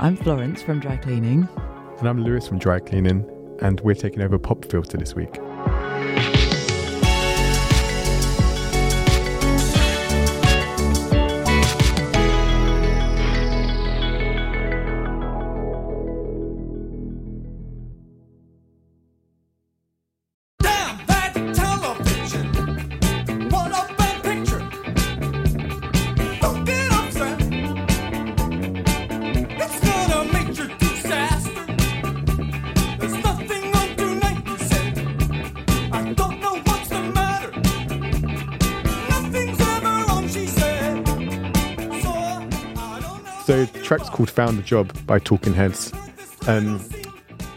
I'm Florence from Dry Cleaning. And I'm Lewis from Dry Cleaning, and we're taking over Pop Filter this week. Track's called Found the Job by Talking Heads. Um,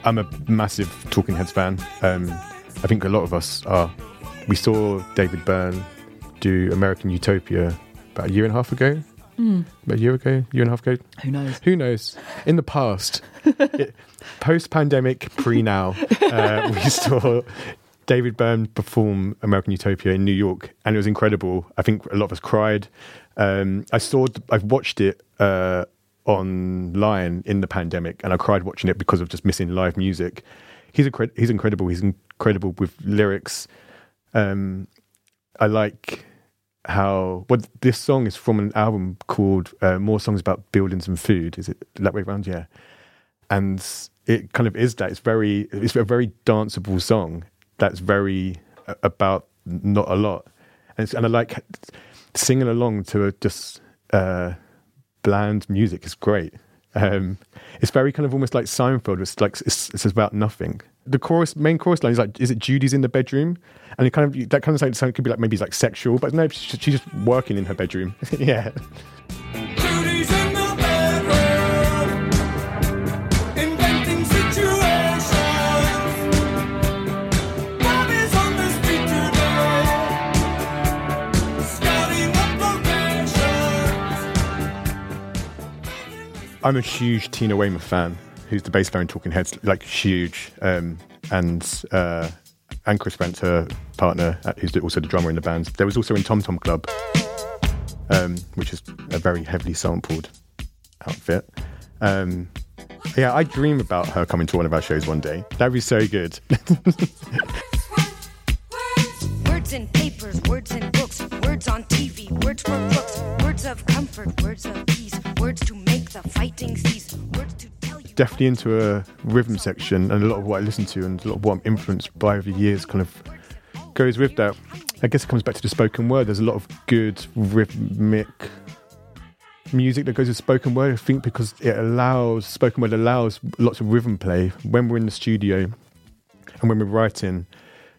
I'm a massive Talking Heads fan. Um, I think a lot of us are. We saw David Byrne do American Utopia about a year and a half ago. About a year ago, year and a half ago. Who knows? Who knows? In the past, post pandemic, pre now, uh, we saw David Byrne perform American Utopia in New York, and it was incredible. I think a lot of us cried. Um, I saw, I've watched it uh, online in the pandemic, and I cried watching it because of just missing live music. He's he's incredible. He's incredible with lyrics. Um, I like how well this song is from an album called uh, More Songs About Buildings and Food. Is it that way around? Yeah, and it kind of is that. It's very it's a very danceable song that's very uh, about not a lot, and and I like singing along to a just uh, bland music. is great. Um, it's very kind of almost like Seinfeld. It's like it's, it's about nothing. The chorus, main chorus line is like, "Is it Judy's in the bedroom?" And it kind of that kind of like sound could be like maybe it's like sexual, but no, she's just working in her bedroom. yeah, I'm a huge Tina Weymouth fan, who's the bass player in Talking Heads, like huge. Um, and uh, and Chris Frantz, her partner, uh, who's also the drummer in the band. There was also in Tom Tom Club, um, which is a very heavily sampled outfit. Um, yeah, I dream about her coming to one of our shows one day. That'd be so good. Words in papers, words in books, words on TV, words for books, words of comfort, words of peace, words to definitely into a rhythm section, and a lot of what I listen to and a lot of what I'm influenced by over the years kind of goes with that. I guess it comes back to the spoken word. There's a lot of good rhythmic music that goes with spoken word. I think because it allows spoken word allows lots of rhythm play when we're in the studio and when we're writing.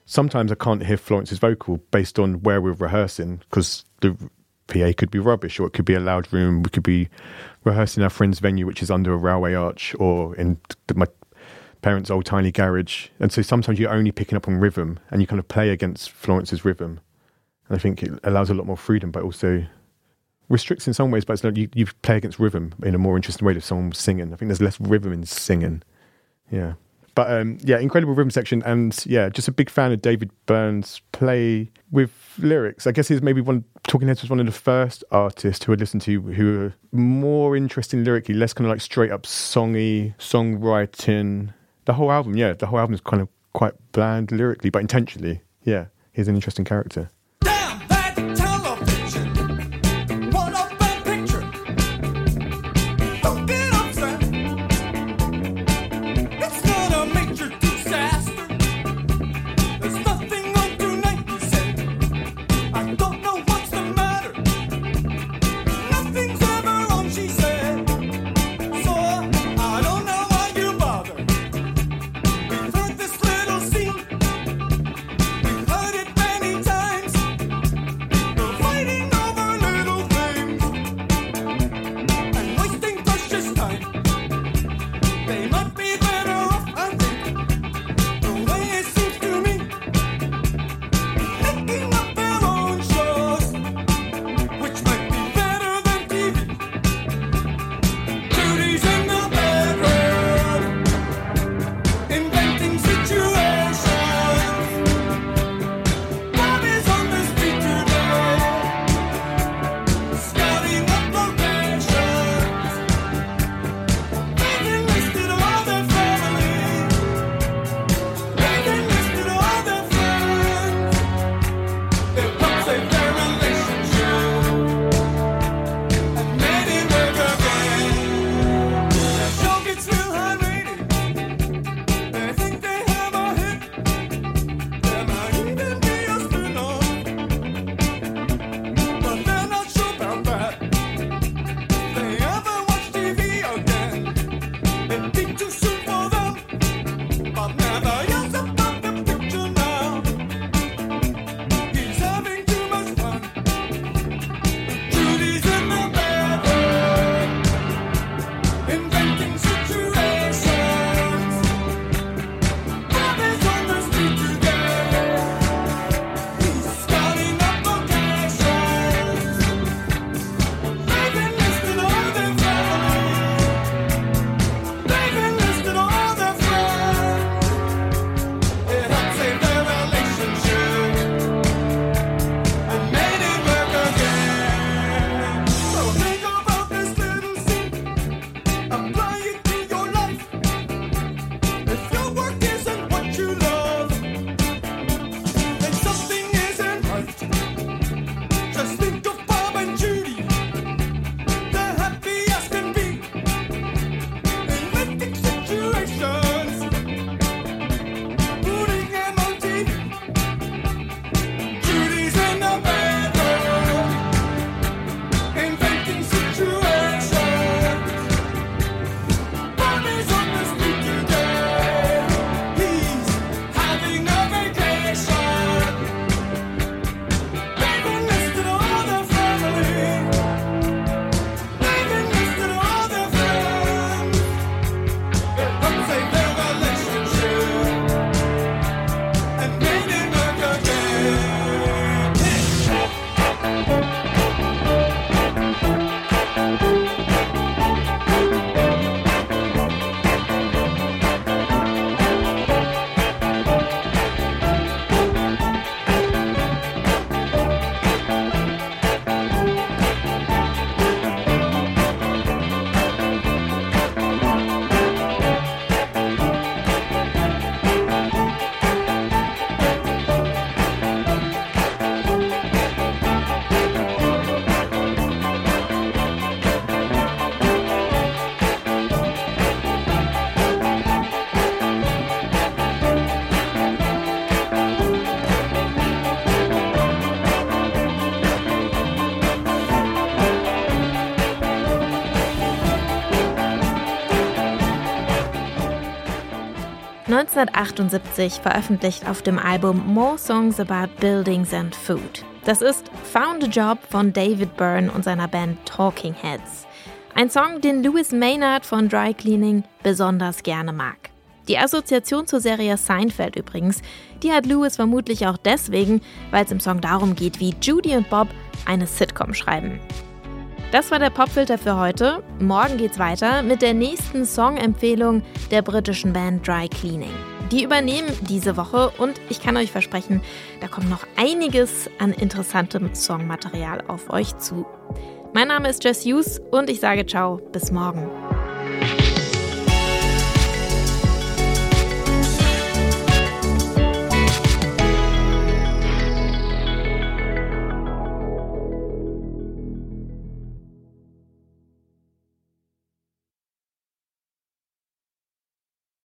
Sometimes I can't hear Florence's vocal based on where we're rehearsing because the PA could be rubbish or it could be a loud room. We could be rehearsing our friend's venue, which is under a railway arch or in my parents' old tiny garage. And so sometimes you're only picking up on rhythm and you kind of play against Florence's rhythm. And I think it allows a lot more freedom, but also restricts in some ways. But it's like you, you play against rhythm in a more interesting way if someone's singing. I think there's less rhythm in singing. Yeah. But um, yeah, incredible rhythm section, and yeah, just a big fan of David Byrne's play with lyrics. I guess he's maybe one. Talking Heads was one of the first artists who I listened to who were more interesting lyrically, less kind of like straight up songy songwriting. The whole album, yeah, the whole album is kind of quite bland lyrically, but intentionally. Yeah, he's an interesting character. 1978 veröffentlicht auf dem Album More Songs About Buildings and Food. Das ist Found a Job von David Byrne und seiner Band Talking Heads. Ein Song, den Louis Maynard von Dry Cleaning besonders gerne mag. Die Assoziation zur Serie Seinfeld übrigens, die hat Louis vermutlich auch deswegen, weil es im Song darum geht, wie Judy und Bob eine Sitcom schreiben. Das war der Popfilter für heute. Morgen geht's weiter mit der nächsten Songempfehlung der britischen Band Dry Cleaning. Die übernehmen diese Woche und ich kann euch versprechen, da kommt noch einiges an interessantem Songmaterial auf euch zu. Mein Name ist Jess Hughes und ich sage ciao, bis morgen.